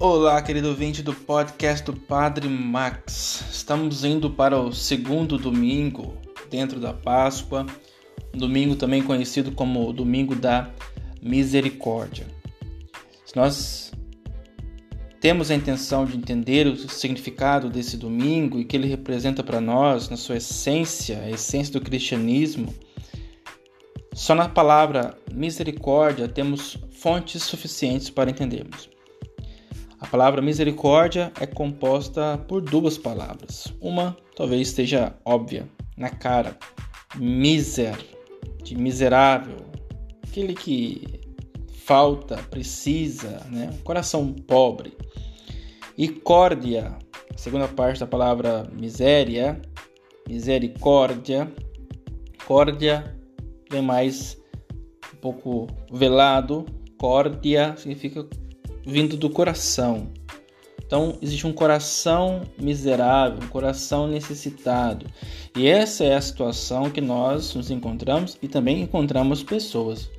Olá, querido ouvinte do podcast do Padre Max. Estamos indo para o segundo domingo dentro da Páscoa, um domingo também conhecido como o Domingo da Misericórdia. Se nós temos a intenção de entender o significado desse domingo e que ele representa para nós, na sua essência, a essência do cristianismo, só na palavra misericórdia temos fontes suficientes para entendermos. Palavra misericórdia é composta por duas palavras. Uma talvez esteja óbvia, na cara. Miser, de miserável, aquele que falta, precisa, né? coração pobre. E córdia, a segunda parte da palavra miséria, misericórdia, córdia é mais um pouco velado. Córdia significa vindo do coração. Então, existe um coração miserável, um coração necessitado. E essa é a situação que nós nos encontramos e também encontramos pessoas.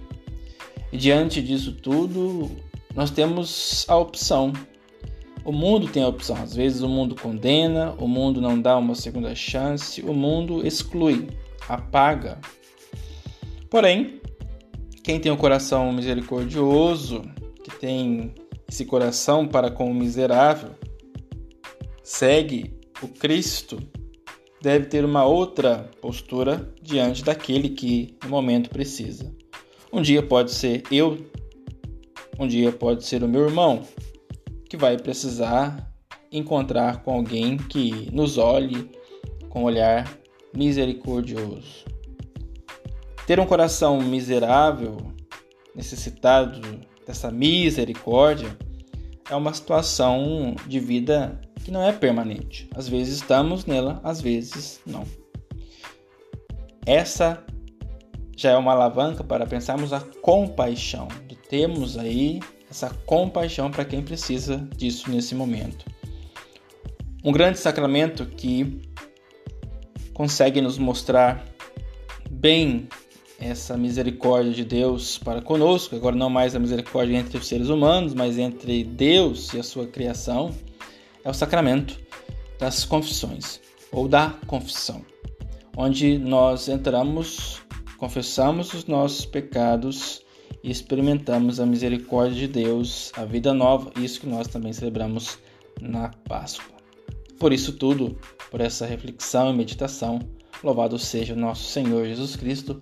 E diante disso tudo, nós temos a opção. O mundo tem a opção. Às vezes o mundo condena, o mundo não dá uma segunda chance, o mundo exclui, apaga, Porém, quem tem um coração misericordioso, que tem esse coração para com o miserável, segue o Cristo, deve ter uma outra postura diante daquele que no momento precisa. Um dia pode ser eu, um dia pode ser o meu irmão, que vai precisar encontrar com alguém que nos olhe com um olhar misericordioso. Ter um coração miserável, necessitado dessa misericórdia, é uma situação de vida que não é permanente. Às vezes estamos nela, às vezes não. Essa já é uma alavanca para pensarmos a compaixão, de termos aí essa compaixão para quem precisa disso nesse momento. Um grande sacramento que consegue nos mostrar bem essa misericórdia de Deus para conosco, agora não mais a misericórdia entre os seres humanos, mas entre Deus e a sua criação, é o sacramento das confissões ou da confissão, onde nós entramos, confessamos os nossos pecados e experimentamos a misericórdia de Deus, a vida nova, isso que nós também celebramos na Páscoa. Por isso tudo, por essa reflexão e meditação, louvado seja o nosso Senhor Jesus Cristo